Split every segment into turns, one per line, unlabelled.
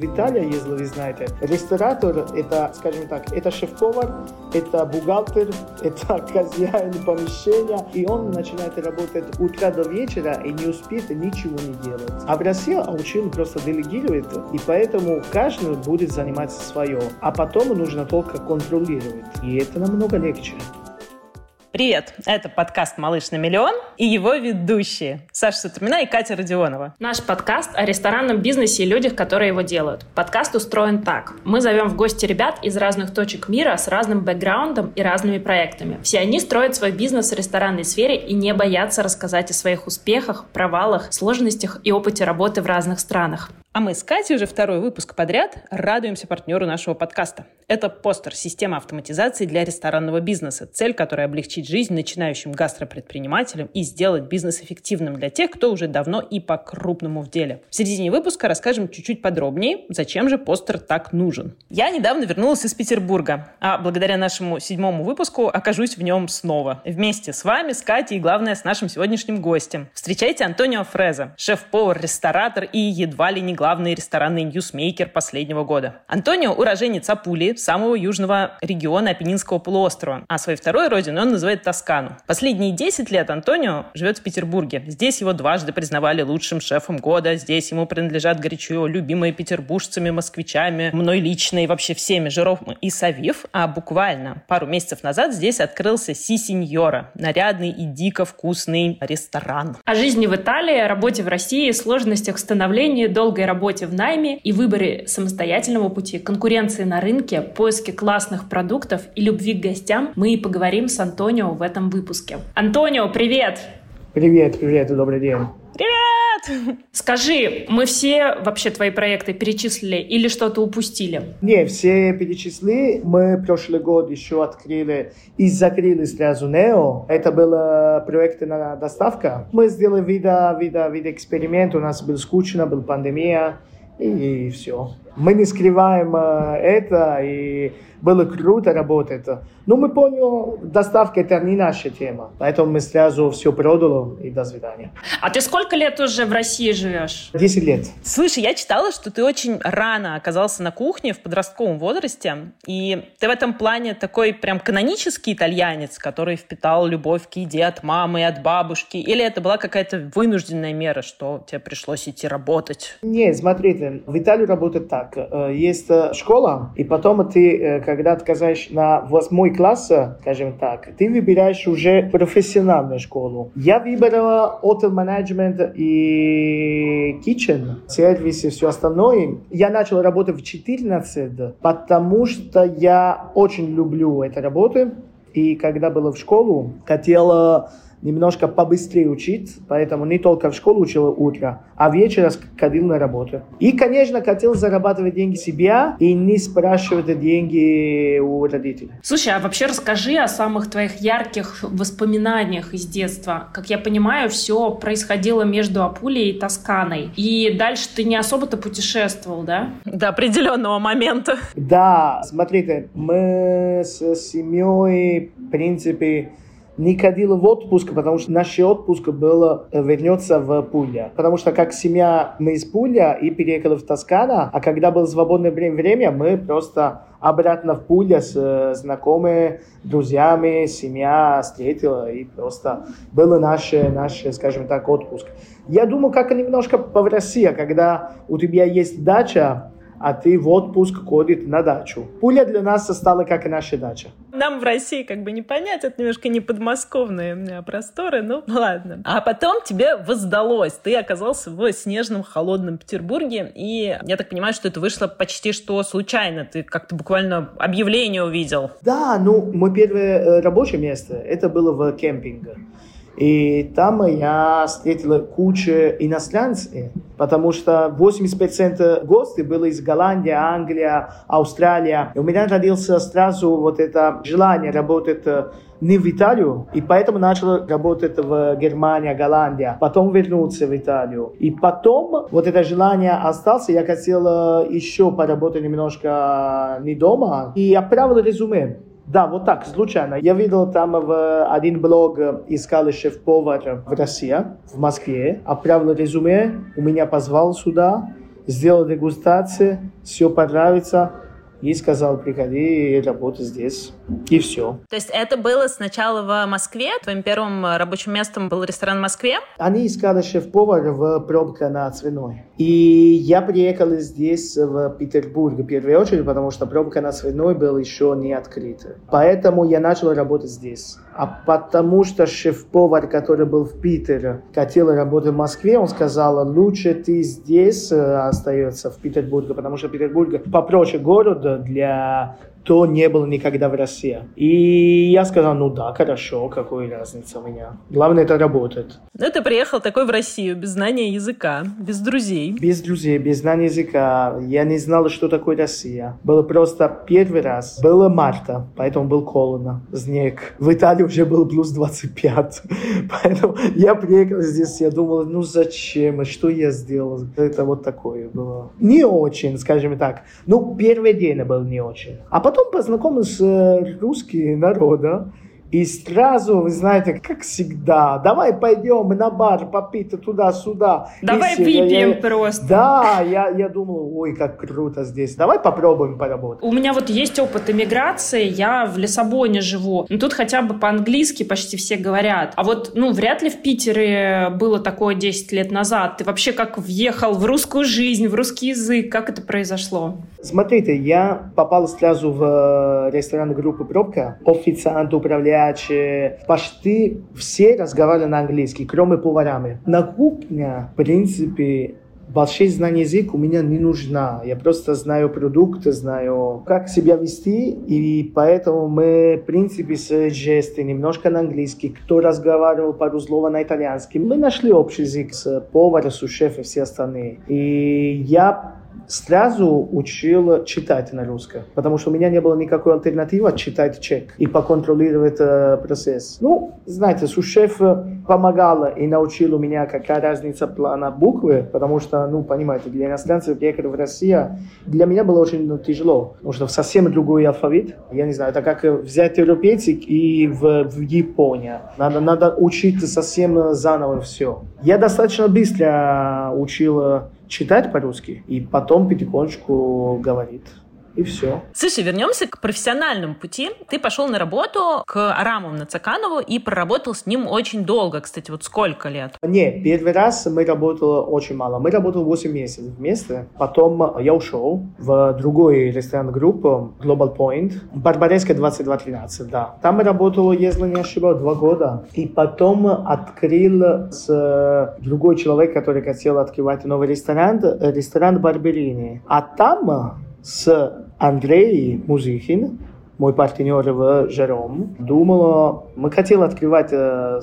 В Италии, если вы знаете, ресторатор – это, скажем так, это шеф-повар, это бухгалтер, это хозяин помещения, и он начинает работать утра до вечера и не успеет ничего не делать. А в России учил просто делегировать, и поэтому каждый будет заниматься свое, а потом нужно только контролировать, и это намного легче.
Привет! Это подкаст «Малыш на миллион» и его ведущие Саша Сутрамина и Катя Родионова.
Наш подкаст о ресторанном бизнесе и людях, которые его делают. Подкаст устроен так. Мы зовем в гости ребят из разных точек мира с разным бэкграундом и разными проектами. Все они строят свой бизнес в ресторанной сфере и не боятся рассказать о своих успехах, провалах, сложностях и опыте работы в разных странах.
А мы с Катей уже второй выпуск подряд радуемся партнеру нашего подкаста. Это постер «Система автоматизации для ресторанного бизнеса», цель которой облегчить жизнь начинающим гастропредпринимателям и сделать бизнес эффективным для тех, кто уже давно и по-крупному в деле. В середине выпуска расскажем чуть-чуть подробнее, зачем же постер так нужен. Я недавно вернулась из Петербурга, а благодаря нашему седьмому выпуску окажусь в нем снова. Вместе с вами, с Катей и, главное, с нашим сегодняшним гостем. Встречайте Антонио Фреза, шеф-повар, ресторатор и едва ли не главный ресторанный ньюсмейкер последнего года. Антонио – уроженец Апулии, самого южного региона Апеннинского полуострова, а своей второй родиной он называет Тоскану. Последние 10 лет Антонио живет в Петербурге. Здесь его дважды признавали лучшим шефом года, здесь ему принадлежат горячо любимые петербуржцами, москвичами, мной лично и вообще всеми Жиров и Савив, а буквально пару месяцев назад здесь открылся Си Синьора, нарядный и дико вкусный ресторан.
О жизни в Италии, работе в России, сложностях становления, долгой работе в найме и выборе самостоятельного пути, конкуренции на рынке, поиске классных продуктов и любви к гостям мы и поговорим с Антонио в этом выпуске. Антонио, привет!
Привет, привет, добрый день.
Привет!
Скажи, мы все вообще твои проекты перечислили или что-то упустили?
Не, все перечислили. Мы прошлый год еще открыли и закрыли сразу Нео. Это был проект на доставка. Мы сделали вида, вида, вида эксперимент. У нас был скучно, была пандемия и, и все. Мы не скрываем это, и было круто работать. Но мы поняли, доставка это не наша тема. Поэтому мы сразу все продали и до свидания.
А ты сколько лет уже в России живешь?
Десять лет.
Слушай, я читала, что ты очень рано оказался на кухне в подростковом возрасте. И ты в этом плане такой прям канонический итальянец, который впитал любовь к еде от мамы и от бабушки. Или это была какая-то вынужденная мера, что тебе пришлось идти работать?
Нет, смотрите, в Италии работает так. Есть школа, и потом ты когда отказываешь на восьмой класс, скажем так, ты выбираешь уже профессиональную школу. Я выбрала hotel management и kitchen, сервис и все остальное. Я начал работать в 14, потому что я очень люблю эту работу. И когда была в школу, хотела немножко побыстрее учить, поэтому не только в школу учил утро, а вечером ходил на работу. И, конечно, хотел зарабатывать деньги себя и не спрашивать деньги у родителей.
Слушай, а вообще расскажи о самых твоих ярких воспоминаниях из детства. Как я понимаю, все происходило между Апулией и Тосканой. И дальше ты не особо-то путешествовал, да?
До определенного момента.
Да, смотрите, мы с семьей, в принципе, не ходила в отпуск, потому что наш отпуск был вернется в Пулья. Потому что как семья мы из Пулья и переехали в Тоскана, а когда было свободное время, мы просто обратно в Пулья с знакомыми, друзьями, семья встретила и просто был наш, наш, скажем так, отпуск. Я думаю, как немножко по России, когда у тебя есть дача, а ты в отпуск ходит на дачу. Пуля для нас стала как и наша дача.
Нам в России как бы не понять, это немножко не подмосковные просторы, ну ладно. А потом тебе воздалось, ты оказался в снежном холодном Петербурге, и я так понимаю, что это вышло почти что случайно, ты как-то буквально объявление увидел.
Да, ну, мое первое рабочее место, это было в кемпинге. И там я встретил кучу иностранцев, потому что 80% гостей было из Голландии, Англии, Австралии. И у меня родился сразу вот это желание работать не в Италию, и поэтому начал работать в Германии, Голландии, потом вернулся в Италию. И потом вот это желание осталось, я хотел еще поработать немножко не дома, и отправил резюме. Да, вот так, случайно. Я видел там в один блог, искал шеф-повар в России, в Москве, отправил резюме, у меня позвал сюда, сделал дегустации, все понравится, и сказал, приходи и работай здесь. И все.
То есть это было сначала в Москве? Твоим первым рабочим местом был ресторан в Москве?
Они искали шеф-повар в пробке на свиной. И я приехал здесь, в Петербург, в первую очередь, потому что пробка на свиной была еще не открыта. Поэтому я начал работать здесь. А потому что шеф-повар, который был в Питере, хотел работать в Москве, он сказал, лучше ты здесь э, остается, в Петербурге, потому что Петербург попроще город, для кто не был никогда в России. И я сказал, ну да, хорошо, какая разница у меня. Главное, это работает.
Ну, ты приехал такой в Россию, без знания языка, без друзей.
Без друзей, без знания языка. Я не знал, что такое Россия. Было просто первый раз. Было марта, поэтому был холодно, снег. В Италии уже был плюс 25. Поэтому я приехал здесь, я думал, ну зачем, что я сделал? Это вот такое было. Не очень, скажем так. Ну, первый день был не очень. А потом потом познакомился с э, русским народом, и сразу, вы знаете, как всегда, давай пойдем на бар попить туда-сюда.
Давай и выпьем я, просто.
Да, я, я думал, ой, как круто здесь. Давай попробуем поработать.
У меня вот есть опыт иммиграции, я в Лиссабоне живу. Ну, тут хотя бы по-английски почти все говорят. А вот, ну, вряд ли в Питере было такое 10 лет назад. Ты вообще как въехал в русскую жизнь, в русский язык? Как это произошло?
Смотрите, я попал сразу в ресторан группы «Пробка». Официант, управляющий горячее. Почти все разговаривали на английский, кроме поварами. На кухне, в принципе, большие знания языка у меня не нужна. Я просто знаю продукты, знаю, как себя вести, и поэтому мы, в принципе, с жесты немножко на английский. Кто разговаривал пару слов на итальянский, мы нашли общий язык с поваром, с шефом и все остальные. И я сразу учил читать на русском, потому что у меня не было никакой альтернативы читать чек и поконтролировать э, процесс. Ну, знаете, сушеф помогала и научила меня, какая разница плана буквы, потому что, ну, понимаете, для иностранцев приехать в Россию для меня было очень ну, тяжело, потому что совсем другой алфавит. Я не знаю, это как взять европейцик и в, в Японию. Надо, надо учить совсем заново все. Я достаточно быстро учил читать по-русски и потом потихонечку говорит и все.
Слушай, вернемся к профессиональному пути. Ты пошел на работу к Араму Нацаканову и проработал с ним очень долго. Кстати, вот сколько лет?
Не, первый раз мы работали очень мало. Мы работали 8 месяцев вместе. Потом я ушел в другой ресторан группу Global Point. Барбареска 2213, да. Там мы работали, если не ошибаюсь, два года. И потом открыл с другой человек, который хотел открывать новый ресторан, ресторан Барберини. А там с Андрей Музыхин, мой партнер в Жером, думала, мы хотели открывать э,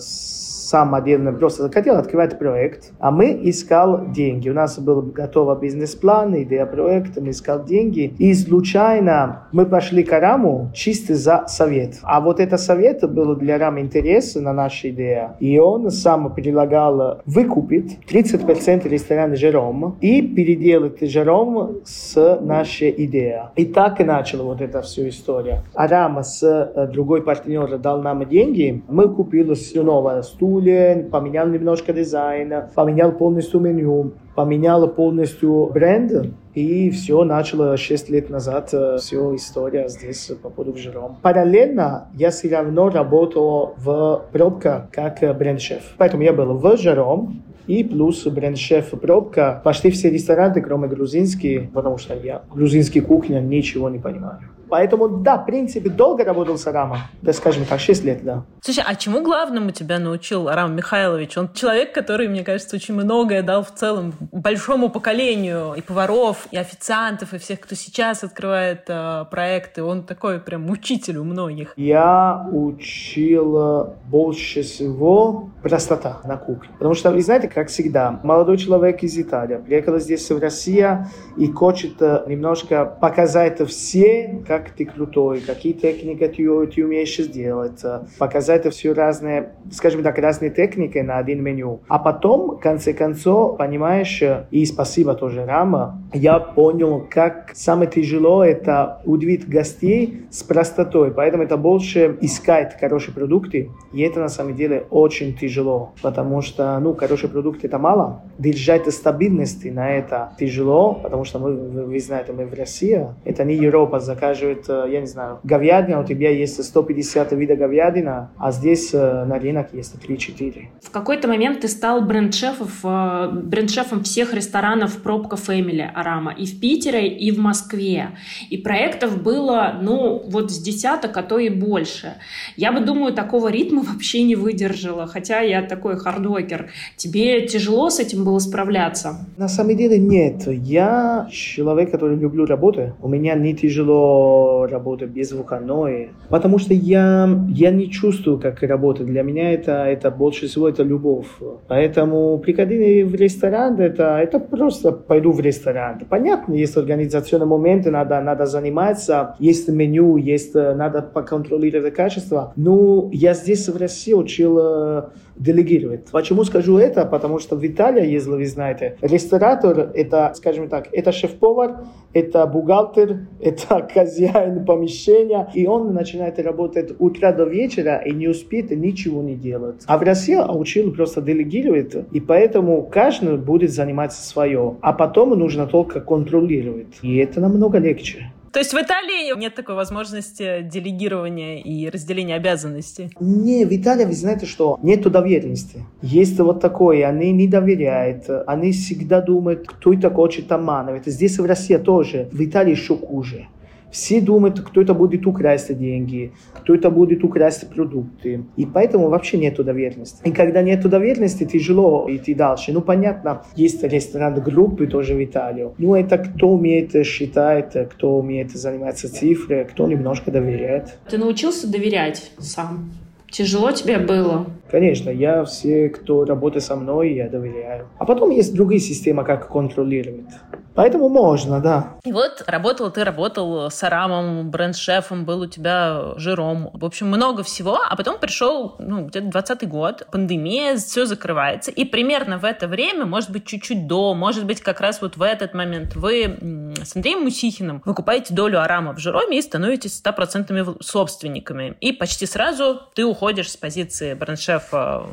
сам отдельно просто хотел открывать проект, а мы искал деньги. У нас был готовый бизнес-план, идея проекта, мы искал деньги. И случайно мы пошли к Раму чисто за совет. А вот это совет был для Рама интерес на нашу идею. И он сам предлагал выкупить 30% ресторана Жером и переделать Жером с нашей идеей. И так и начала вот эта всю история. А Рама с э, другой партнер дал нам деньги, мы купили все новое студию, стуле, поменял немножко дизайн, поменял полностью меню, поменял полностью бренд, и все начало 6 лет назад, все история здесь по поводу Жером. Параллельно я все равно работал в пробка как бренд-шеф. Поэтому я был в Жером, и плюс бренд-шеф пробка. Почти все рестораны, кроме грузинские, потому что я грузинский кухня ничего не понимаю. Поэтому, да, в принципе, долго работал с Арамом. Да, скажем так, 6 лет, да.
Слушай, а чему главному тебя научил Арам Михайлович? Он человек, который, мне кажется, очень многое дал в целом большому поколению и поваров, и официантов, и всех, кто сейчас открывает э, проекты. Он такой прям учитель у многих.
Я учил больше всего простота на кухне. Потому что, вы знаете, как всегда, молодой человек из Италии приехал здесь в Россию и хочет немножко показать все, как ты крутой, какие техники ты, ты умеешь сделать, показать это все разные, скажем так, разные техники на один меню. А потом, в конце концов, понимаешь, и спасибо тоже Рама, я понял, как самое тяжело это удивить гостей с простотой. Поэтому это больше искать хорошие продукты. И это на самом деле очень тяжело, потому что, ну, хорошие продукты это мало. Держать стабильности на это тяжело, потому что мы, вы, знаете, мы в России. Это не Европа заказывает, э, я не знаю, говядина, у тебя есть 150 видов говядина, а здесь э, на рынок есть 3-4.
В какой-то момент ты стал бренд-шефом, э, бренд-шефом всех ресторанов Пробка Фэмили Арама и в Питере, и в Москве. И проектов было, ну, вот с десяток, а то и больше. Я бы, думаю, такого ритма вообще не выдержала, хотя я такой хардвокер. Тебе тяжело с этим было справляться?
На самом деле нет. Я человек, который люблю работать. У меня не тяжело работать без выходной, потому что я, я не чувствую, как работать. Для меня это, это больше всего это любовь. Поэтому приходить в ресторан, это, это просто пойду в ресторан. Понятно, есть организационные моменты, надо, надо заниматься, есть меню, есть, надо поконтролировать качество. Но я здесь в России учил э, делегировать. Почему скажу это? Потому что в Италии, если вы знаете, ресторатор это, скажем так, это шеф-повар, это бухгалтер, это хозяин помещения, и он начинает работать утра до вечера и не успеет ничего не делать. А в России учил просто делегировать, и поэтому каждый будет заниматься свое, а потом нужно только контролировать. И это намного легче.
То есть в Италии нет такой возможности делегирования и разделения обязанностей?
Не, в Италии, вы знаете что, нету доверенности. Есть вот такое, они не доверяют, они всегда думают, кто это хочет обманывать. Здесь в России тоже, в Италии еще хуже. Все думают, кто это будет украсть деньги, кто это будет украсть продукты. И поэтому вообще нет доверенности. И когда нет доверенности, тяжело идти дальше. Ну, понятно, есть ресторан группы тоже в Италии. Ну, это кто умеет считать, кто умеет заниматься цифрой, кто немножко доверяет.
Ты научился доверять сам? Тяжело тебе было?
Конечно, я все, кто работает со мной, я доверяю. А потом есть другие системы, как контролировать. Поэтому можно, да.
И вот работал ты, работал с Арамом, бренд-шефом, был у тебя жиром. В общем, много всего. А потом пришел, ну, где-то 20 год, пандемия, все закрывается. И примерно в это время, может быть, чуть-чуть до, может быть, как раз вот в этот момент вы с Андреем Мусихиным выкупаете долю Арама в жироме и становитесь 100% собственниками. И почти сразу ты уходишь с позиции бренд-шефа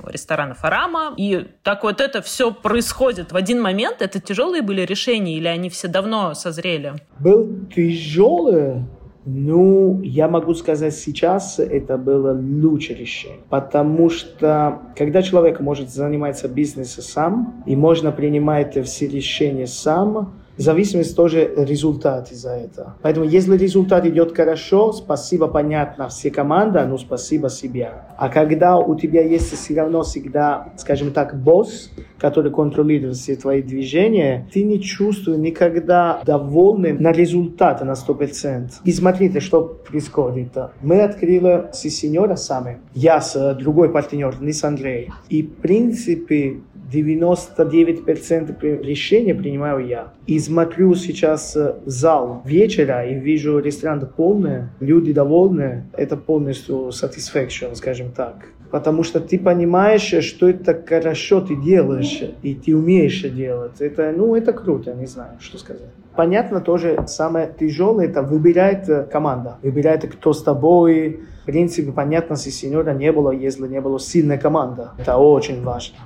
ресторанов Арама. И так вот это все происходит в один момент. Это тяжелые были решения или они все давно созрели?
Был тяжелый, ну, я могу сказать сейчас, это было лучшее решение. Потому что, когда человек может заниматься бизнесом сам, и можно принимать все решения сам, зависимость тоже результат из-за этого. Поэтому если результат идет хорошо, спасибо, понятно, все команда, ну спасибо себе. А когда у тебя есть все равно всегда, скажем так, босс, который контролирует все твои движения, ты не чувствуешь никогда довольным на результат на 100%. И смотрите, что происходит. Мы открыли с сеньора сами. Я с другой партнер, не с Андреем. И в принципе 99% решения принимаю я. И смотрю сейчас э, зал вечера и вижу ресторан полный, люди довольны. Это полностью satisfaction, скажем так. Потому что ты понимаешь, что это хорошо ты делаешь, и ты умеешь делать. Это, ну, это круто, не знаю, что сказать. Понятно, тоже самое тяжелое, это выбирает э, команда. Выбирает, кто с тобой. В принципе, понятно, если сеньора не было, если не было сильная команда. Это очень важно.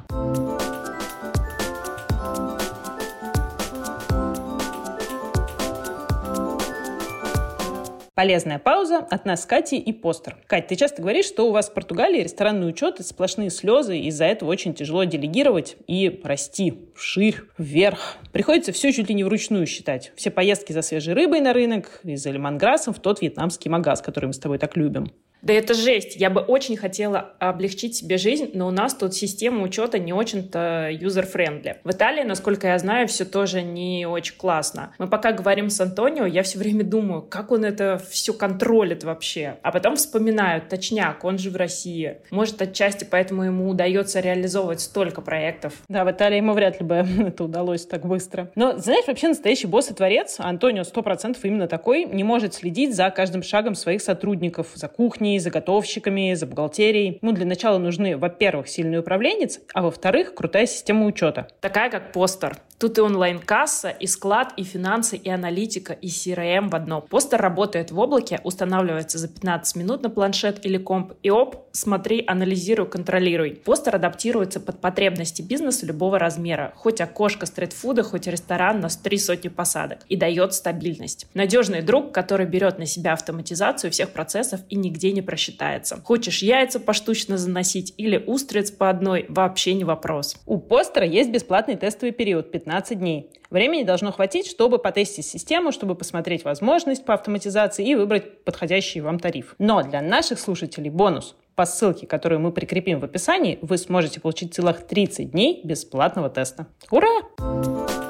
Полезная пауза от нас Кати и Постер. Кать, ты часто говоришь, что у вас в Португалии ресторанный учет — это сплошные слезы, и из-за этого очень тяжело делегировать и расти вширь, вверх. Приходится все чуть ли не вручную считать. Все поездки за свежей рыбой на рынок и за лимонграссом в тот вьетнамский магаз, который мы с тобой так любим.
Да это жесть. Я бы очень хотела облегчить себе жизнь, но у нас тут система учета не очень-то user-friendly. В Италии, насколько я знаю, все тоже не очень классно. Мы пока говорим с Антонио, я все время думаю, как он это все контролит вообще. А потом вспоминаю, точняк, он же в России. Может, отчасти поэтому ему удается реализовывать столько проектов.
Да, в Италии ему вряд ли бы это удалось так быстро. Но, знаешь, вообще настоящий босс и творец, Антонио 100% именно такой, не может следить за каждым шагом своих сотрудников, за кухней, за готовщиками, за бухгалтерией. Ну, для начала нужны, во-первых, сильный управленец, а во-вторых, крутая система учета.
Такая, как постер. Тут и онлайн-касса, и склад, и финансы, и аналитика, и CRM в одном. Постер работает в облаке, устанавливается за 15 минут на планшет или комп, и оп, смотри, анализируй, контролируй. Постер адаптируется под потребности бизнеса любого размера, хоть окошко стритфуда, хоть ресторан на три сотни посадок, и дает стабильность. Надежный друг, который берет на себя автоматизацию всех процессов и нигде не просчитается. Хочешь яйца поштучно заносить или устриц по одной, вообще не вопрос.
У постера есть бесплатный тестовый период 15 дней. Времени должно хватить, чтобы потестить систему, чтобы посмотреть возможность по автоматизации и выбрать подходящий вам тариф. Но для наших слушателей бонус. По ссылке, которую мы прикрепим в описании, вы сможете получить целых 30 дней бесплатного теста. Ура!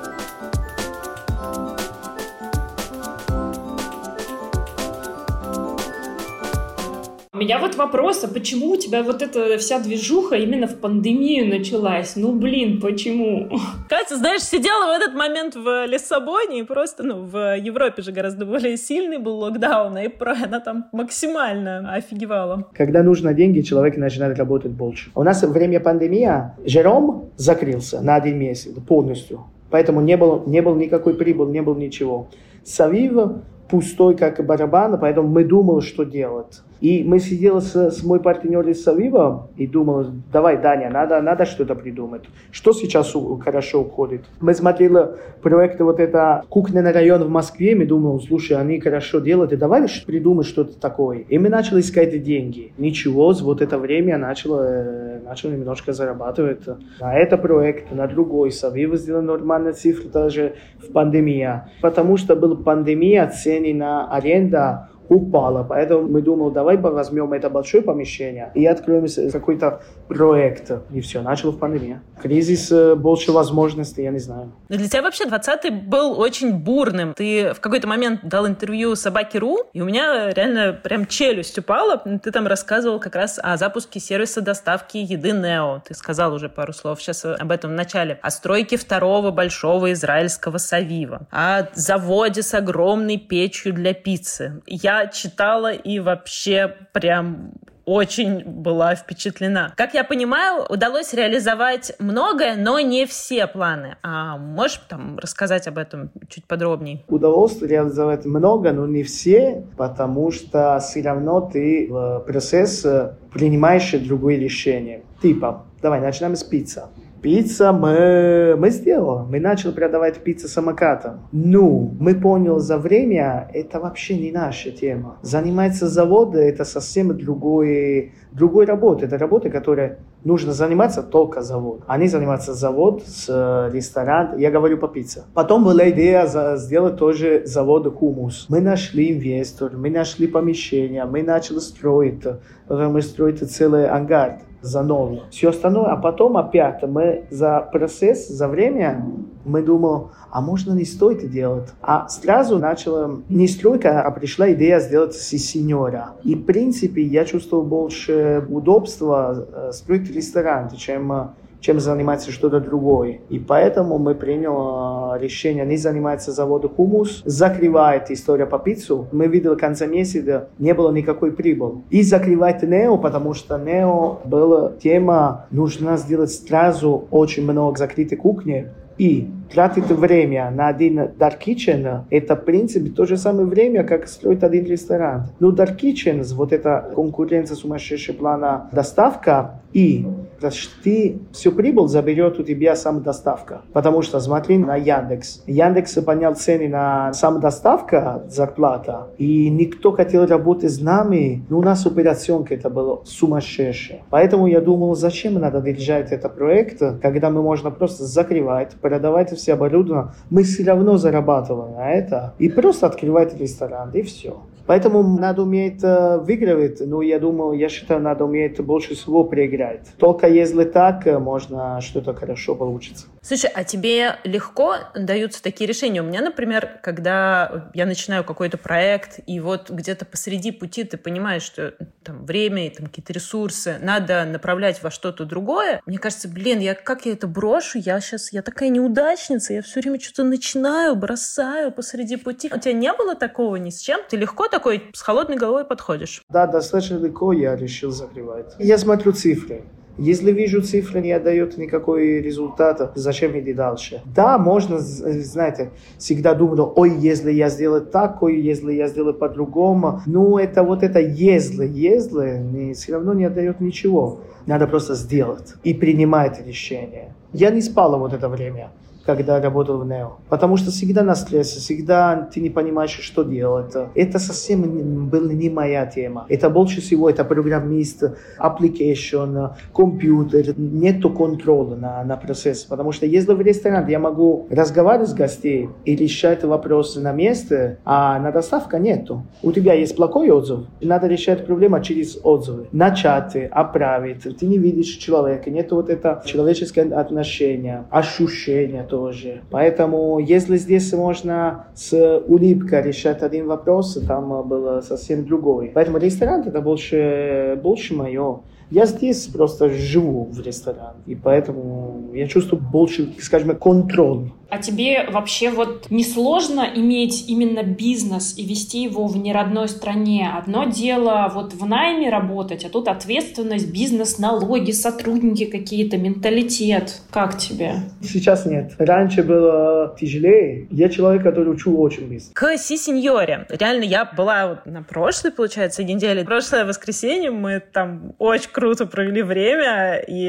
У меня вот вопрос, а почему у тебя вот эта вся движуха именно в пандемию началась? Ну, блин, почему?
Катя, знаешь, сидела в этот момент в Лиссабоне и просто, ну, в Европе же гораздо более сильный был локдаун, и про она там максимально офигевала.
Когда нужно деньги, человек начинает работать больше. У нас время пандемии Жером закрылся на один месяц полностью. Поэтому не было, не было никакой прибыли, не было ничего. Савив пустой, как барабан, поэтому мы думали, что делать. И мы сидели с, с мой партнер из Савива и думали, давай, Даня, надо, надо что-то придумать. Что сейчас у, хорошо уходит? Мы смотрели проекты вот это кухня на район в Москве, мы думали, слушай, они хорошо делают, и давай придумать что-то такое. И мы начали искать деньги. Ничего, вот это время начало, э, начало немножко зарабатывать. На это проект, на другой. Савива сделал нормальные цифры даже в пандемии. Потому что была пандемия, цены на аренда упала. Поэтому мы думали, давай возьмем это большое помещение и откроем какой-то проект. И все, начал в пандемии. Кризис, э, больше возможностей, я не знаю.
Но для тебя вообще 20-й был очень бурным. Ты в какой-то момент дал интервью Собаке.ру, и у меня реально прям челюсть упала. Ты там рассказывал как раз о запуске сервиса доставки еды Нео. Ты сказал уже пару слов сейчас об этом в начале. О стройке второго большого израильского Савива. О заводе с огромной печью для пиццы. Я читала и вообще прям очень была впечатлена. Как я понимаю, удалось реализовать многое, но не все планы. А можешь там рассказать об этом чуть подробнее?
Удалось реализовать много, но не все, потому что все равно ты в процесс принимаешь другое решение. Типа, давай начнем с пиццы. Пицца мы, мы сделали. Мы начали продавать пиццу самокатом. Ну, мы поняли за время, это вообще не наша тема. Заниматься заводом, это совсем другой, другой работа. Это работа, которая нужно заниматься только завод. Они занимаются завод с э, ресторан. Я говорю по пицце. Потом была идея сделать тоже завод хумус. Мы нашли инвестор, мы нашли помещение, мы начали строить. Мы строить целый ангар за новое. Все остальное, а потом опять мы за процесс, за время, мы думали, а можно не стоит делать. А сразу начала не стройка, а пришла идея сделать сеньора. И в принципе я чувствовал больше удобства э, строить ресторан, чем э, чем заниматься что-то другое. И поэтому мы приняли а, решение не заниматься заводом хумус, закрывает история по пиццу. Мы видели в конце месяца, не было никакой прибыли. И закрывает Нео, потому что Нео была тема, нужно сделать сразу очень много закрытой кухни, и тратить время на один Dark Kitchen, это, в принципе, то же самое время, как строить один ресторан. Но Dark Kitchen, вот эта конкуренция сумасшедшего плана доставка, и почти всю прибыль заберет у тебя сам доставка. Потому что смотри на Яндекс. Яндекс поднял цены на сам доставка, зарплата, и никто хотел работать с нами. Но у нас операционка это было сумасшедшая. Поэтому я думал, зачем надо держать этот проект, когда мы можно просто закрывать, продавать все оборудование. Мы все равно зарабатываем на это. И просто открывать ресторан, и все. Поэтому надо уметь э, выигрывать, но я думаю, я считаю, надо уметь больше всего проиграть. Только если так, э, можно что-то хорошо получится.
Слушай, а тебе легко даются такие решения? У меня, например, когда я начинаю какой-то проект, и вот где-то посреди пути ты понимаешь, что там время и там какие-то ресурсы надо направлять во что-то другое, мне кажется, блин, я как я это брошу? Я сейчас, я такая неудачница, я все время что-то начинаю, бросаю посреди пути. У тебя не было такого ни с чем? Ты легко такой с холодной головой подходишь?
Да, достаточно легко я решил закрывать. Я смотрю цифры. Если вижу цифры не отдает никакой результата, зачем идти дальше? Да, можно, знаете, всегда думать, ой, если я сделаю так, ой, если я сделаю по-другому. Ну, это вот это если, если, не, все равно не отдает ничего. Надо просто сделать и принимать решение. Я не спала вот это время когда работал в Нео. Потому что всегда на стрессе, всегда ты не понимаешь, что делать. Это совсем была не моя тема. Это больше всего, это программист, application, компьютер. Нету контроля на, на процесс. Потому что если в ресторан я могу разговаривать с гостей и решать вопросы на месте, а на доставка нету. У тебя есть плохой отзыв, надо решать проблему через отзывы. Начать, оправить. Ты не видишь человека, нету вот это человеческое отношение, ощущение, тоже. Поэтому, если здесь можно с улыбкой решать один вопрос, там было совсем другой. Поэтому ресторан это больше, больше мое. Я здесь просто живу в ресторане, и поэтому я чувствую больше, скажем, контроль
а тебе вообще вот не сложно иметь именно бизнес и вести его в неродной стране? Одно дело вот в найме работать, а тут ответственность, бизнес, налоги, сотрудники какие-то, менталитет. Как тебе?
Сейчас нет. Раньше было тяжелее. Я человек, который учу очень быстро.
К Си Сеньоре. Реально, я была на прошлой, получается, неделе. Прошлое воскресенье мы там очень круто провели время, и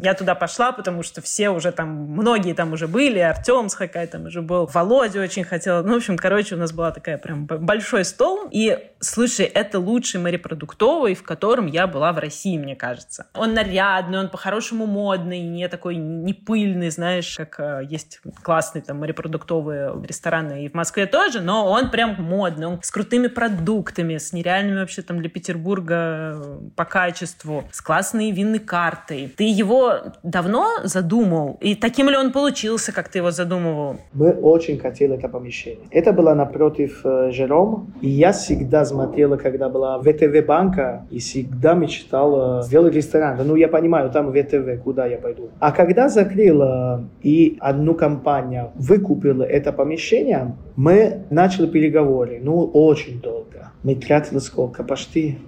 я туда пошла, потому что все уже там, многие там уже были, Артем с Хакай там уже был, Володя очень хотел. Ну, в общем, короче, у нас была такая прям большой стол. И, слушай, это лучший морепродуктовый, в котором я была в России, мне кажется. Он нарядный, он по-хорошему модный, не такой не пыльный, знаешь, как э, есть классные там морепродуктовые рестораны и в Москве тоже, но он прям модный, он с крутыми продуктами, с нереальными вообще там для Петербурга э, по качеству, с классной винной картой. Ты его давно задумал? И таким ли он получился, как ты его задумывал?
Мы очень хотели это помещение. Это было напротив э, Жером, и я всегда смотрела, когда была ВТВ банка, и всегда мечтала сделать ресторан. Ну, я понимаю, там ВТВ, куда я пойду. А когда закрыла и одну компанию выкупила это помещение, мы начали переговоры. Ну, очень долго. Мы тратили сколько? Почти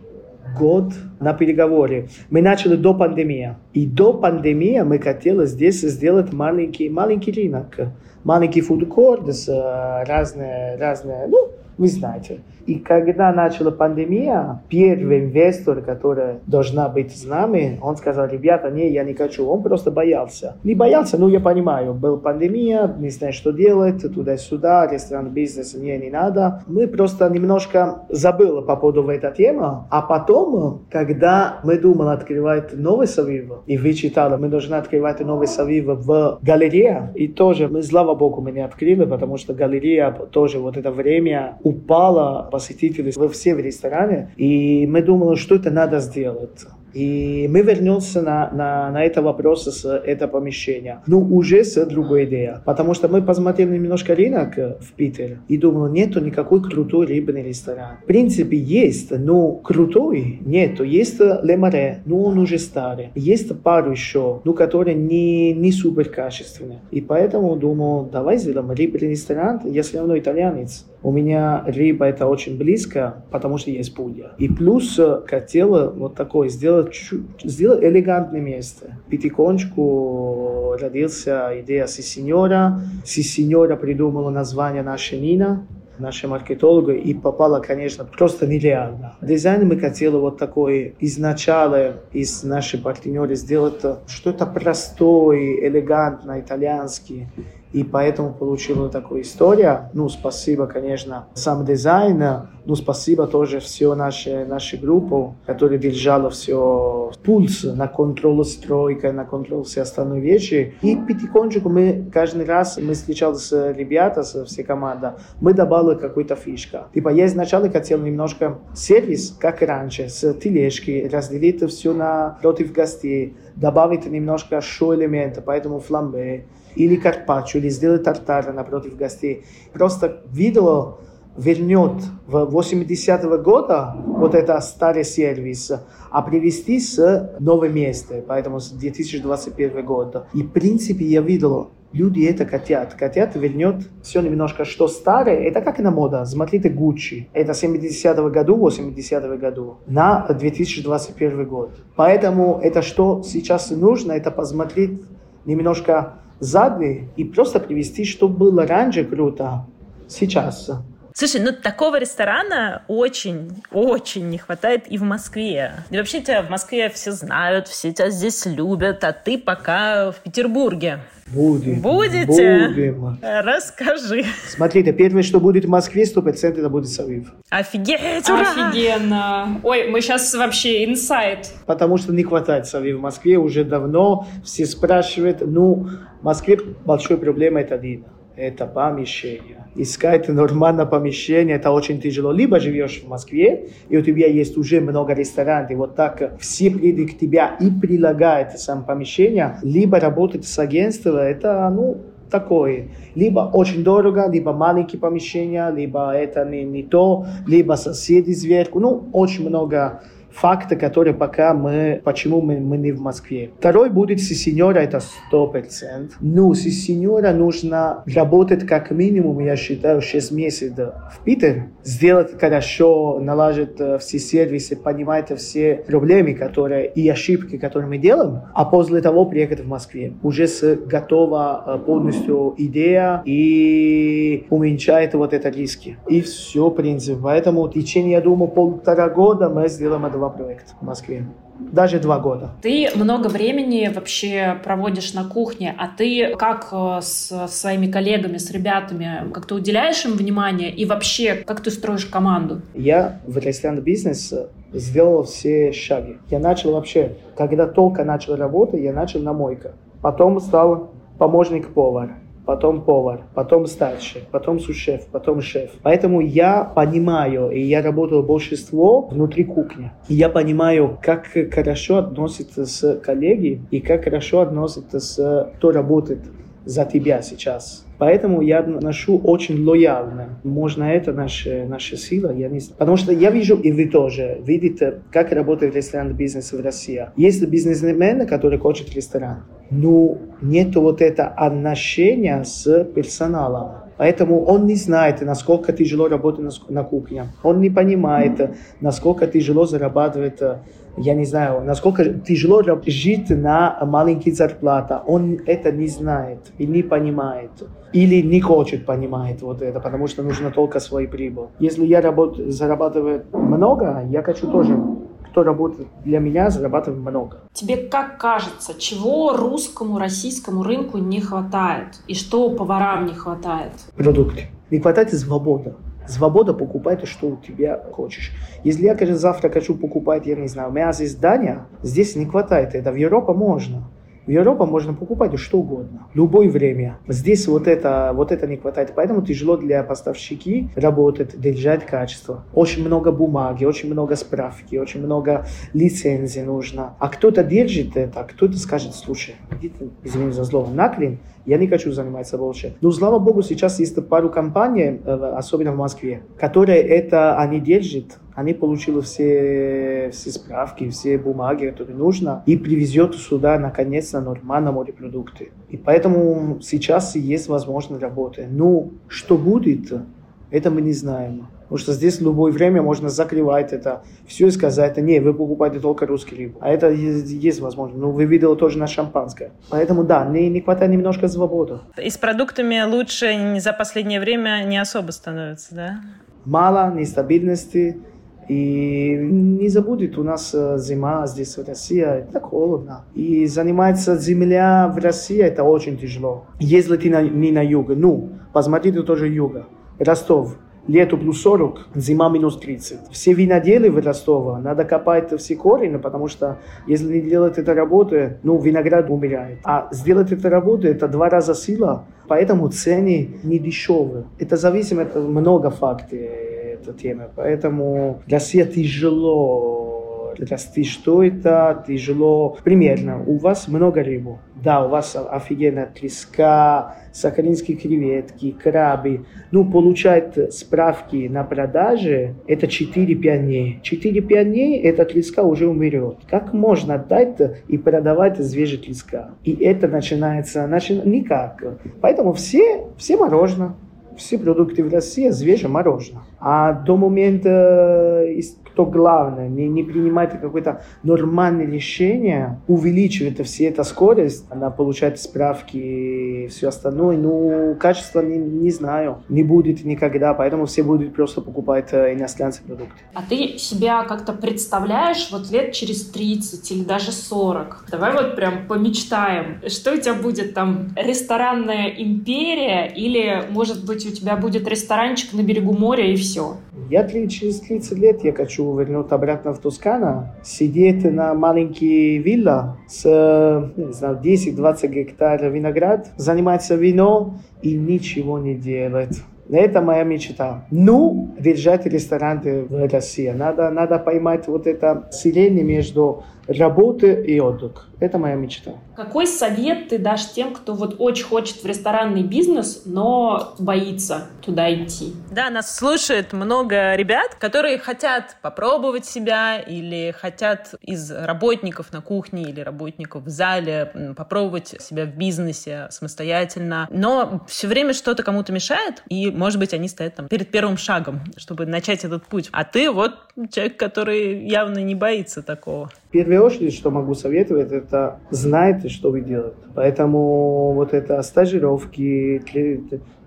год на переговоры. Мы начали до пандемии. И до пандемии мы хотели здесь сделать маленький, маленький рынок. Маленький фудкорт с э, разные, разные, ну, вы знаете. И когда начала пандемия, первый инвестор, который должна быть с нами, он сказал, ребята, не, я не хочу. Он просто боялся. Не боялся, ну я понимаю, была пандемия, не знаю, что делать, туда-сюда, ресторан, бизнес, мне не надо. Мы просто немножко забыли по поводу этой темы. А потом, когда мы думали открывать новый Савив, и вы читали, мы должны открывать новый Савив в галерее, и тоже мы, слава богу, мы не открыли, потому что галерея тоже вот это время упала посетителей во все в ресторане, и мы думали, что это надо сделать. И мы вернемся на, на, на это вопрос с это помещения. Ну, уже с другой идеей. Потому что мы посмотрели немножко рынок в Питере и думали, нету никакой крутой рыбный ресторан. В принципе, есть, но крутой нету. Есть Лемаре, но он уже старый. Есть пару еще, ну, которые не, не супер качественные. И поэтому думаю, давай сделаем рыбный ресторан. Я все равно итальянец. У меня рыба это очень близко, потому что есть пулья. И плюс хотела вот такой сделать сделать элегантное место. Пятиконечку родился идея Сисеньора. Сисеньора придумала название наша Нина нашей маркетологу, и попала, конечно, просто нереально. Дизайн мы хотели вот такой изначально из наших партнеров сделать что-то простое, элегантное, итальянский. И поэтому получила такую историю. Ну, спасибо, конечно, сам дизайн, ну, спасибо тоже все наши, наши группу, которая держала все пульс на контроль стройка, на контроль все остальные вещи. И потихонечку мы каждый раз, мы встречались с ребята, с всей командой, мы добавили какую-то фишку. Типа, я изначально хотел немножко сервис, как раньше, с тележки, разделить все на против гостей, добавить немножко шоу-элемента, поэтому фламбе, или карпаччо, или сделать тартар напротив гостей. Просто видел, вернет в 80-го года вот это старый сервис, а привести с нового места, поэтому с 2021 года. И в принципе я видел, люди это хотят. Хотят вернет все немножко, что старое, это как и на мода. Смотрите Гуччи. Это 70-го году, 80-го году на 2021 год. Поэтому это что сейчас нужно, это посмотреть немножко сзади и просто привести, что было раньше круто, сейчас.
Слушай, ну такого ресторана очень, очень не хватает и в Москве. И вообще тебя в Москве все знают, все тебя здесь любят, а ты пока в Петербурге.
Будем.
Будете?
Будем.
Расскажи.
Смотрите, первое, что будет в Москве, 100% это будет Савив.
Офигеть, ура!
Офигенно. Ой, мы сейчас вообще инсайт.
Потому что не хватает Савив в Москве уже давно. Все спрашивают, ну, в Москве большой проблема это один это помещение. Искать нормальное помещение, это очень тяжело. Либо живешь в Москве, и у тебя есть уже много ресторанов, и вот так все придут к тебе и прилагают сам помещение, либо работать с агентством, это, ну, такое. Либо очень дорого, либо маленькие помещения, либо это не, не то, либо соседи сверху. Ну, очень много факты, которые пока мы, почему мы, мы не в Москве. Второй будет сеньора, это 100%. Ну, сеньора нужно работать как минимум, я считаю, 6 месяцев в Питер, сделать хорошо, налаживать э, все сервисы, понимать все проблемы, которые и ошибки, которые мы делаем, а после того приехать в Москве. Уже с готова э, полностью идея и уменьшает вот это риски. И все, в принципе. Поэтому в течение, я думаю, полтора года мы сделаем это два проекта в Москве. Даже два года.
Ты много времени вообще проводишь на кухне, а ты как э, с своими коллегами, с ребятами, как ты уделяешь им внимание и вообще как ты строишь команду?
Я в ресторанном бизнесе сделал все шаги. Я начал вообще, когда только начал работать, я начал на мойка. Потом стал помощник повара потом повар, потом старший, потом сушеф, потом шеф. Поэтому я понимаю, и я работал большинство внутри кухни. И я понимаю, как хорошо относится с коллеги и как хорошо относится с кто работает за тебя сейчас. Поэтому я ношу очень лояльно. Можно это наша, наша сила. Я не... Потому что я вижу, и вы тоже видите, как работает ресторанный бизнес в России. Есть бизнесмены, которые хочет ресторан, но нет вот это отношения с персоналом. Поэтому он не знает, насколько тяжело работать на, кухне. Он не понимает, насколько тяжело зарабатывать я не знаю, насколько тяжело жить на маленькие зарплаты. Он это не знает и не понимает. Или не хочет понимать вот это, потому что нужно только свой прибыль. Если я работ, зарабатываю много, я хочу тоже кто работает для меня, зарабатывать много.
Тебе как кажется, чего русскому, российскому рынку не хватает? И что поварам не хватает?
Продукты. Не хватает свободы. Свобода покупать, что у тебя хочешь. Если я, конечно, завтра хочу покупать, я не знаю, мясо из Дания, здесь не хватает это. В Европе можно. В Европе можно покупать что угодно, в любое время. Здесь вот это, вот это не хватает, поэтому тяжело для поставщики работать, держать качество. Очень много бумаги, очень много справки, очень много лицензий нужно. А кто-то держит это, а кто-то скажет, слушай, идите, извини за слово, наклин, я не хочу заниматься больше. Но, слава богу, сейчас есть пару компаний, э, особенно в Москве, которые это они держат, они получили все, все справки, все бумаги, которые нужно, и привезет сюда, наконец-то, нормально морепродукты. И поэтому сейчас есть возможность работы. Ну, что будет, это мы не знаем. Потому что здесь в любое время можно закрывать это все и сказать, не, вы покупаете только русский рыбу. А это есть, есть возможность. Ну, вы видели тоже на шампанское. Поэтому да, не, не хватает немножко свободы.
И с продуктами лучше за последнее время не особо становится, да?
Мало нестабильности, И не забудет, у нас э, зима здесь в России, это холодно. И заниматься земля в России, это очень тяжело. Если ты на, не на юге, ну, посмотри, ты тоже юга. Ростов, лето плюс 40, зима минус 30. Все виноделы в Ростова, надо копать все корни, потому что если не делать эту работу, ну, виноград умирает. А сделать эту работу, это два раза сила, поэтому цены не дешевые. Это зависит от много факторов, эта тема. Поэтому для Россия тяжело расти, что это тяжело. Примерно, у вас много рыбы. Да, у вас офигенная треска, сахалинские креветки, крабы. Ну, получает справки на продаже, это 4-5 дней. 4-5 дней эта треска уже умрет. Как можно дать и продавать свежие треска? И это начинается, начи... никак. Поэтому все, все мороженое все продукты в России свежее мороженое. А до момента то главное, не, не принимать какое-то нормальное решение, увеличивает все эта скорость, она получает справки и все остальное, ну, качество не, не знаю, не будет никогда, поэтому все будут просто покупать э, иностранцы продукты.
А ты себя как-то представляешь вот лет через 30 или даже 40? Давай вот прям помечтаем, что у тебя будет там, ресторанная империя или, может быть, у тебя будет ресторанчик на берегу моря и все?
Я через 30 лет я хочу хочу вернуть обратно в Тоскану, сидеть на маленькой вилла с, не знаю, 10-20 гектар виноград, заниматься вино и ничего не делать. Это моя мечта. Ну, держать рестораны в России. Надо, надо поймать вот это селение между работой и отдых. Это моя мечта.
Какой совет ты дашь тем, кто вот очень хочет в ресторанный бизнес, но боится туда идти?
Да, нас слушает много ребят, которые хотят попробовать себя или хотят из работников на кухне или работников в зале попробовать себя в бизнесе самостоятельно, но все время что-то кому-то мешает, и, может быть, они стоят там перед первым шагом, чтобы начать этот путь. А ты вот человек, который явно не боится такого.
Первую очередь, что могу советовать, это знайте, что вы делаете. Поэтому вот это стажировки,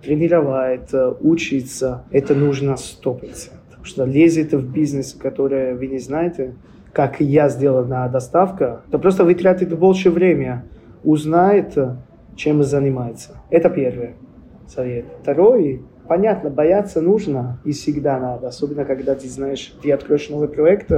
тренировать, учиться, это нужно 100%. Потому что лезет в бизнес, который вы не знаете, как я сделал на доставка, то просто вы тратите больше времени, узнает, чем занимается. Это первое совет. Второй, понятно, бояться нужно и всегда надо, особенно когда ты знаешь, ты откроешь новый проект,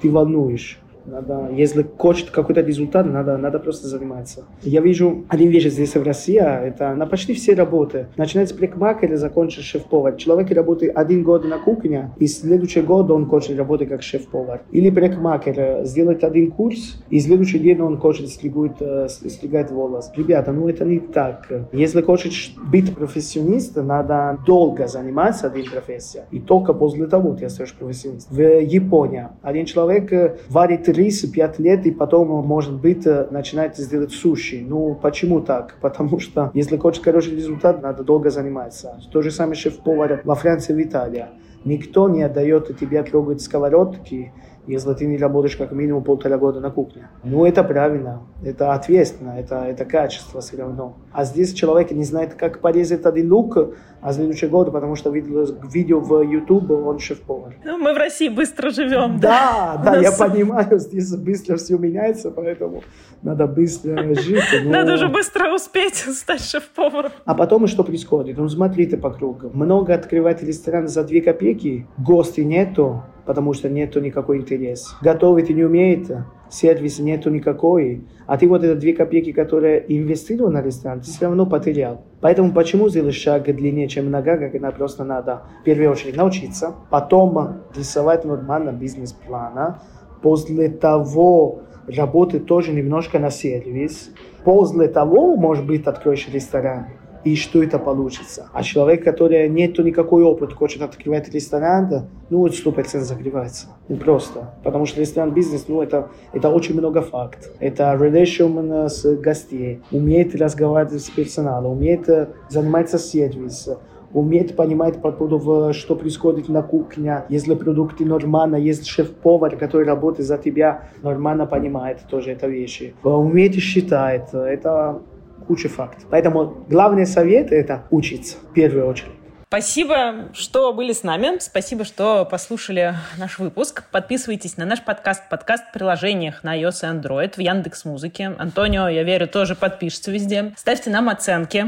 ты волнуешь. Надо, если хочет какой-то результат, надо, надо просто заниматься. Я вижу один вещь здесь в России, это на почти все работы. Начинается парикмахер и закончится шеф-повар. Человек работает один год на кухне, и следующий год он хочет работать как шеф-повар. Или парикмахер сделает один курс, и следующий день он хочет стригать, э, стригать волос. Ребята, ну это не так. Если хочешь быть профессионистом, надо долго заниматься этой профессией. И только после того ты становишься профессионистом. В Японии один человек э, варит 35 лет и потом, может быть, э, начинает делать суши. Ну, почему так? Потому что, если хочешь хороший результат, надо долго заниматься. То же самое шеф-повар во Франции, в Италии. Никто не отдает тебе трогать сковородки, если ты не работаешь как минимум полтора года на кухне. Ну, это правильно, это ответственно, это, это качество все равно. А здесь человек не знает, как порезать один лук, а следующий год, потому что видел видео в YouTube, он шеф-повар.
Ну, мы в России быстро живем.
Да, да, да я понимаю, здесь быстро все меняется, поэтому надо быстро жить.
Но... Надо же быстро успеть стать шеф-поваром.
А потом что происходит? Ну, смотрите по кругу. Много открывать ресторан за 2 копейки, гостей нету, потому что нету никакой интерес. Готовить не умеет, сервиса нету никакой, а ты вот это две копейки, которые инвестировал на ресторан, ты все равно потерял. Поэтому почему сделать шаг длиннее, чем нога, как это просто надо в первую очередь научиться, потом рисовать нормально бизнес-плана, после того работать тоже немножко на сервис, после того, может быть, откроешь ресторан, и что это получится. А человек, который нету никакой опыта, хочет открывать ресторан, ну, сто процентов закрывается. Ну, просто. Потому что ресторан бизнес, ну, это, это очень много фактов. Это relation с гостей, умеет разговаривать с персоналом, умеет заниматься сервисом, умеет понимать по поводу, что происходит на кухне, если продукты нормально, если шеф-повар, который работает за тебя, нормально понимает тоже это вещи. Умеет считать, это куча фактов. Поэтому главный совет – это учиться в первую очередь.
Спасибо, что были с нами. Спасибо, что послушали наш выпуск. Подписывайтесь на наш подкаст, подкаст в приложениях на iOS и Android, в Яндекс Музыке. Антонио, я верю, тоже подпишется везде. Ставьте нам оценки.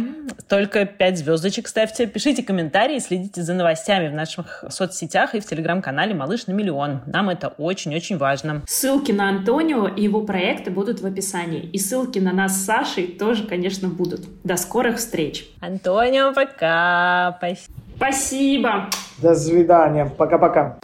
Только 5 звездочек ставьте. Пишите комментарии, следите за новостями в наших соцсетях и в телеграм-канале «Малыш на миллион». Нам это очень-очень важно.
Ссылки на Антонио и его проекты будут в описании. И ссылки на нас с Сашей тоже, конечно, будут. До скорых встреч.
Антонио, пока. Спасибо.
Спасибо.
До свидания. Пока-пока.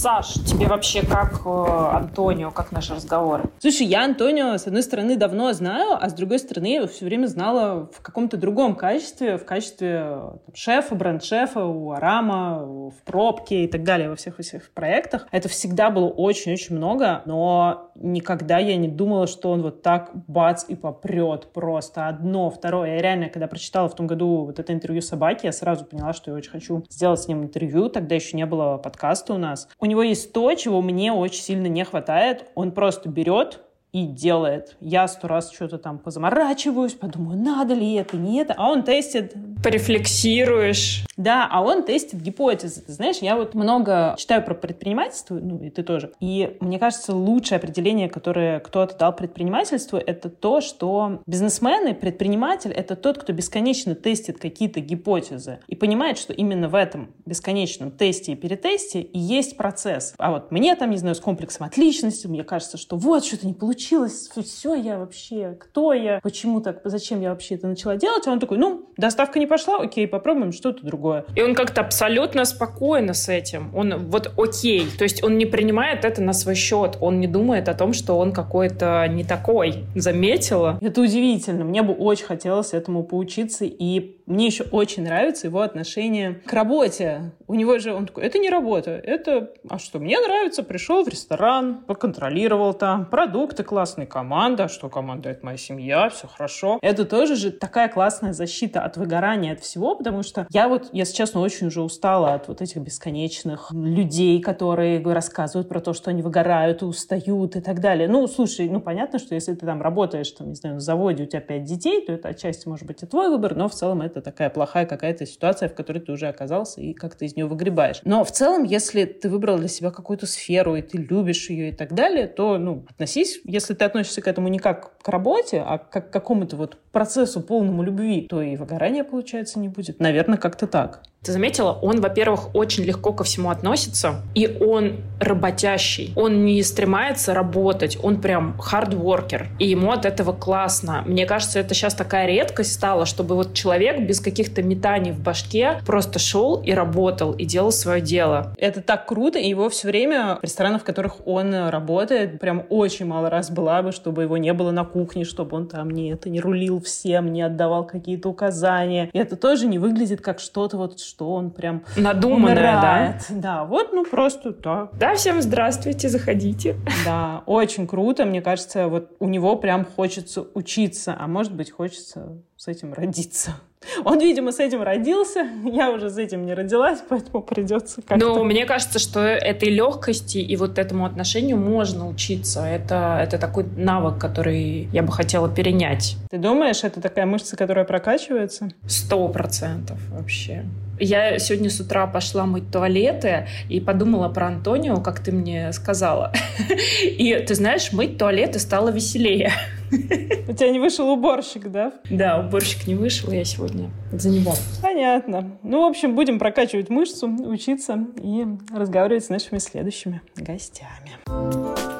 Саш, тебе вообще как э, Антонио, как наши разговоры?
Слушай, я Антонио, с одной стороны, давно знаю, а с другой стороны, я все время знала в каком-то другом качестве, в качестве там, шефа, бренд-шефа у Арама, в пробке и так далее, во всех этих проектах. Это всегда было очень-очень много, но никогда я не думала, что он вот так бац и попрет просто одно, второе. Я реально, когда прочитала в том году вот это интервью собаки, я сразу поняла, что я очень хочу сделать с ним интервью. Тогда еще не было подкаста у нас. У него есть то, чего мне очень сильно не хватает. Он просто берет и делает. Я сто раз что-то там позаморачиваюсь, подумаю, надо ли это, не это, а он тестит.
Порефлексируешь.
Да, а он тестит гипотезы. Ты знаешь, я вот много читаю про предпринимательство, ну и ты тоже. И мне кажется, лучшее определение, которое кто-то дал предпринимательству, это то, что бизнесмен и предприниматель — это тот, кто бесконечно тестит какие-то гипотезы и понимает, что именно в этом бесконечном тесте и перетесте и есть процесс. А вот мне там, не знаю, с комплексом отличности, мне кажется, что вот что-то не получилось, случилось, все, я вообще, кто я, почему так, зачем я вообще это начала делать, а он такой, ну, доставка не пошла, окей, попробуем что-то другое.
И он как-то абсолютно спокойно с этим, он вот окей, то есть он не принимает это на свой счет, он не думает о том, что он какой-то не такой, заметила.
Это удивительно, мне бы очень хотелось этому поучиться, и мне еще очень нравится его отношение к работе. У него же, он такой, это не работа, это, а что, мне нравится, пришел в ресторан, поконтролировал там, продукты классная команда, что команда — это моя семья, все хорошо. Это тоже же такая классная защита от выгорания, от всего, потому что я вот, если честно, очень уже устала от вот этих бесконечных людей, которые рассказывают про то, что они выгорают устают и так далее. Ну, слушай, ну, понятно, что если ты там работаешь, там, не знаю, на заводе, у тебя пять детей, то это отчасти может быть и твой выбор, но в целом это такая плохая какая-то ситуация, в которой ты уже оказался и как ты из нее выгребаешь. Но в целом, если ты выбрал для себя какую-то сферу, и ты любишь ее и так далее, то, ну, относись, если ты относишься к этому не как к работе, а как к какому-то вот процессу полному любви, то и выгорания, получается, не будет. Наверное, как-то так.
Ты заметила, он, во-первых, очень легко ко всему относится, и он работящий. Он не стремается работать, он прям хардворкер, и ему от этого классно. Мне кажется, это сейчас такая редкость стала, чтобы вот человек без каких-то метаний в башке просто шел и работал, и делал свое дело.
Это так круто, и его все время в ресторанах, в которых он работает, прям очень мало раз была бы, чтобы его не было на кухне, чтобы он там не это не рулил всем, не отдавал какие-то указания. И это тоже не выглядит как что-то вот что он прям
надуманное, умирает.
да? Да, вот, ну просто так.
Да, всем здравствуйте, заходите.
Да, очень круто, мне кажется, вот у него прям хочется учиться, а может быть хочется с этим родиться. Он, видимо, с этим родился, я уже с этим не родилась, поэтому придется как-то...
Но мне кажется, что этой легкости и вот этому отношению можно учиться. Это, это такой навык, который я бы хотела перенять.
Ты думаешь, это такая мышца, которая прокачивается?
Сто процентов вообще. Я сегодня с утра пошла мыть туалеты и подумала про Антонио, как ты мне сказала. И ты знаешь, мыть туалеты стало веселее.
У тебя не вышел уборщик, да?
Да, уборщик не вышел, я сегодня за него.
Понятно. Ну, в общем, будем прокачивать мышцу, учиться и разговаривать с нашими следующими гостями.